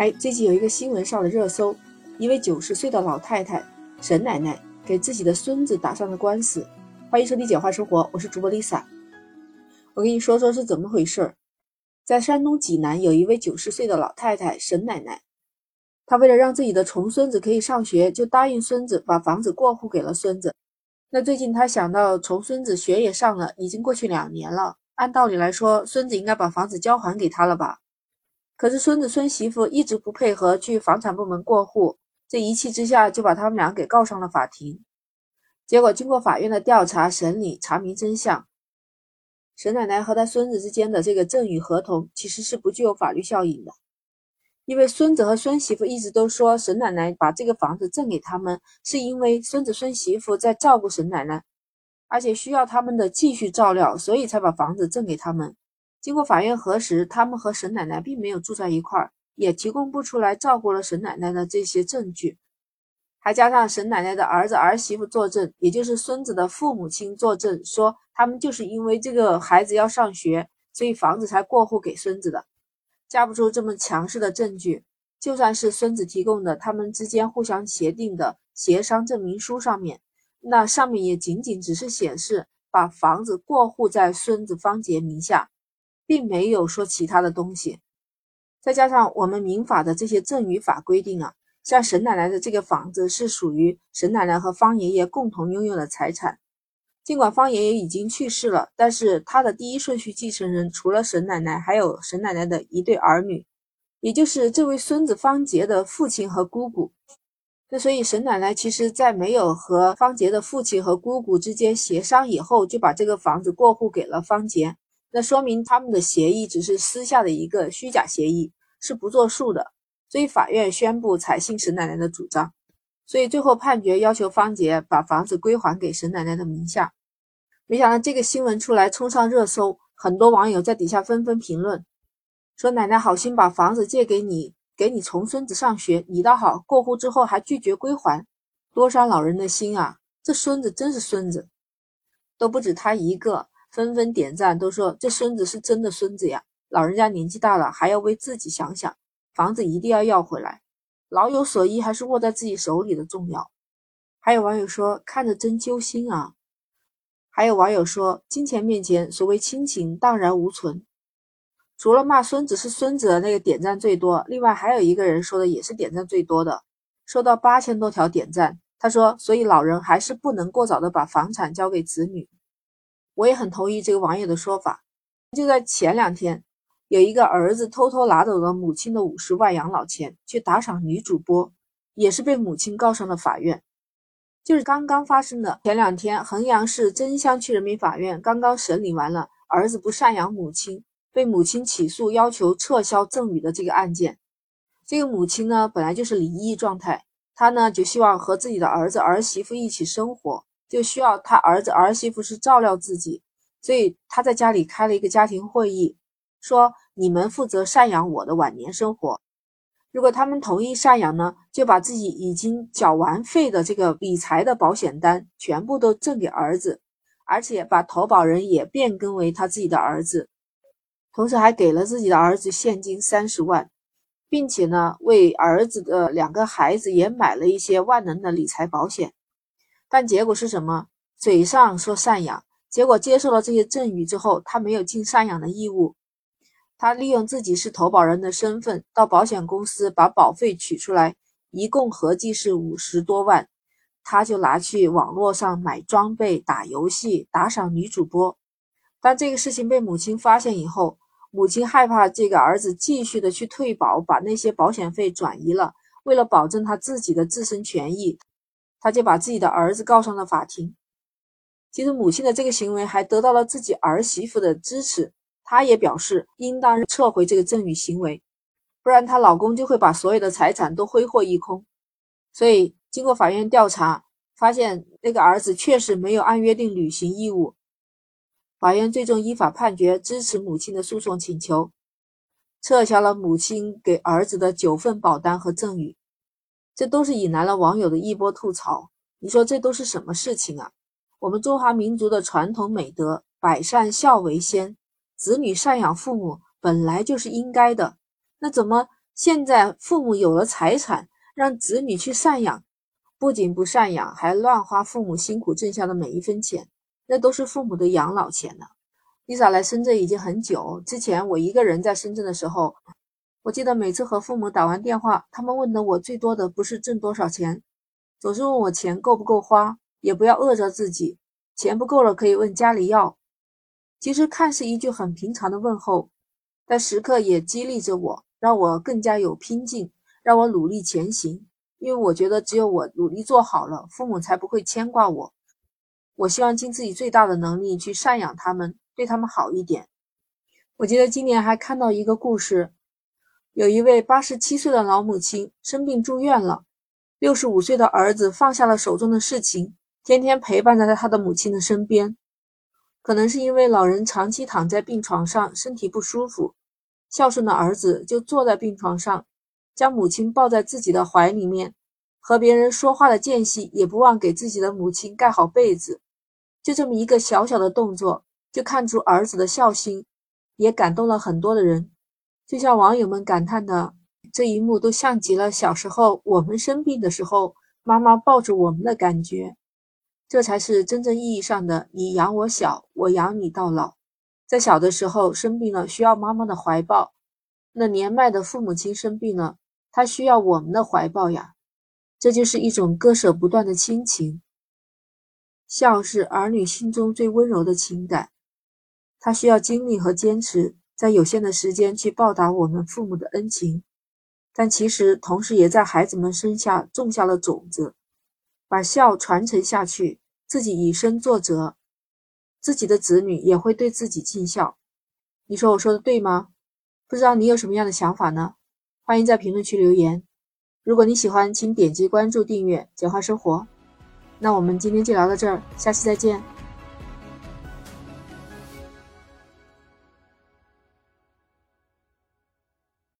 哎，最近有一个新闻上了热搜，一位九十岁的老太太沈奶奶给自己的孙子打上了官司。欢迎收听《简化生活》，我是主播 Lisa。我跟你说说是怎么回事儿。在山东济南，有一位九十岁的老太太沈奶奶，她为了让自己的重孙子可以上学，就答应孙子把房子过户给了孙子。那最近她想到重孙子学也上了，已经过去两年了，按道理来说，孙子应该把房子交还给他了吧？可是孙子孙媳妇一直不配合去房产部门过户，这一气之下就把他们俩给告上了法庭。结果经过法院的调查审理，查明真相，沈奶奶和她孙子之间的这个赠与合同其实是不具有法律效应的，因为孙子和孙媳妇一直都说沈奶奶把这个房子赠给他们，是因为孙子孙媳妇在照顾沈奶奶，而且需要他们的继续照料，所以才把房子赠给他们。经过法院核实，他们和沈奶奶并没有住在一块儿，也提供不出来照顾了沈奶奶的这些证据，还加上沈奶奶的儿子儿媳妇作证，也就是孙子的父母亲作证，说他们就是因为这个孩子要上学，所以房子才过户给孙子的，架不住这么强势的证据。就算是孙子提供的他们之间互相协定的协商证明书上面，那上面也仅仅只是显示把房子过户在孙子方杰名下。并没有说其他的东西，再加上我们民法的这些赠与法规定啊，像沈奶奶的这个房子是属于沈奶奶和方爷爷共同拥有的财产。尽管方爷爷已经去世了，但是他的第一顺序继承人除了沈奶奶，还有沈奶奶的一对儿女，也就是这位孙子方杰的父亲和姑姑。那所以沈奶奶其实在没有和方杰的父亲和姑姑之间协商以后，就把这个房子过户给了方杰。那说明他们的协议只是私下的一个虚假协议，是不作数的。所以法院宣布采信沈奶奶的主张，所以最后判决要求方杰把房子归还给沈奶奶的名下。没想到这个新闻出来冲上热搜，很多网友在底下纷纷评论，说奶奶好心把房子借给你，给你重孙子上学，你倒好，过户之后还拒绝归还，多伤老人的心啊！这孙子真是孙子，都不止他一个。纷纷点赞，都说这孙子是真的孙子呀！老人家年纪大了，还要为自己想想，房子一定要要回来。老有所依还是握在自己手里的重要。还有网友说看着真揪心啊！还有网友说金钱面前，所谓亲情荡然无存。除了骂孙子是孙子的那个点赞最多，另外还有一个人说的也是点赞最多的，收到八千多条点赞。他说，所以老人还是不能过早的把房产交给子女。我也很同意这个网友的说法。就在前两天，有一个儿子偷偷拿走了母亲的五十万养老钱，去打赏女主播，也是被母亲告上了法院。就是刚刚发生的，前两天衡阳市真乡区人民法院刚刚审理完了儿子不赡养母亲，被母亲起诉要求撤销赠与的这个案件。这个母亲呢，本来就是离异状态，她呢就希望和自己的儿子儿媳妇一起生活。就需要他儿子儿媳妇是照料自己，所以他在家里开了一个家庭会议，说你们负责赡养我的晚年生活。如果他们同意赡养呢，就把自己已经缴完费的这个理财的保险单全部都赠给儿子，而且把投保人也变更为他自己的儿子，同时还给了自己的儿子现金三十万，并且呢为儿子的两个孩子也买了一些万能的理财保险。但结果是什么？嘴上说赡养，结果接受了这些赠与之后，他没有尽赡养的义务。他利用自己是投保人的身份，到保险公司把保费取出来，一共合计是五十多万，他就拿去网络上买装备、打游戏、打赏女主播。但这个事情被母亲发现以后，母亲害怕这个儿子继续的去退保，把那些保险费转移了，为了保证他自己的自身权益。他就把自己的儿子告上了法庭。其实母亲的这个行为还得到了自己儿媳妇的支持，她也表示应当撤回这个赠与行为，不然她老公就会把所有的财产都挥霍一空。所以经过法院调查，发现那个儿子确实没有按约定履行义务。法院最终依法判决支持母亲的诉讼请求，撤销了母亲给儿子的九份保单和赠与。这都是引来了网友的一波吐槽。你说这都是什么事情啊？我们中华民族的传统美德“百善孝为先”，子女赡养父母本来就是应该的。那怎么现在父母有了财产，让子女去赡养，不仅不赡养，还乱花父母辛苦挣下的每一分钱，那都是父母的养老钱呢。Lisa 来深圳已经很久，之前我一个人在深圳的时候，我记得每次和父母打完电话，他们问的我最多的不是挣多少钱，总是问我钱够不够花，也不要饿着自己，钱不够了可以问家里要。其实看似一句很平常的问候，但时刻也激励着我，让我更加有拼劲，让我努力前行。因为我觉得只有我努力做好了，父母才不会牵挂我。我希望尽自己最大的能力去赡养他们。对他们好一点。我记得今年还看到一个故事，有一位八十七岁的老母亲生病住院了，六十五岁的儿子放下了手中的事情，天天陪伴在他的母亲的身边。可能是因为老人长期躺在病床上，身体不舒服，孝顺的儿子就坐在病床上，将母亲抱在自己的怀里面，和别人说话的间隙也不忘给自己的母亲盖好被子。就这么一个小小的动作。就看出儿子的孝心，也感动了很多的人。就像网友们感叹的，这一幕都像极了小时候我们生病的时候，妈妈抱着我们的感觉。这才是真正意义上的“你养我小，我养你到老”。在小的时候生病了，需要妈妈的怀抱；那年迈的父母亲生病了，他需要我们的怀抱呀。这就是一种割舍不断的亲情。孝是儿女心中最温柔的情感。他需要经历和坚持，在有限的时间去报答我们父母的恩情，但其实同时也在孩子们身下种下了种子，把孝传承下去，自己以身作则，自己的子女也会对自己尽孝。你说我说的对吗？不知道你有什么样的想法呢？欢迎在评论区留言。如果你喜欢，请点击关注、订阅“简化生活”。那我们今天就聊到这儿，下期再见。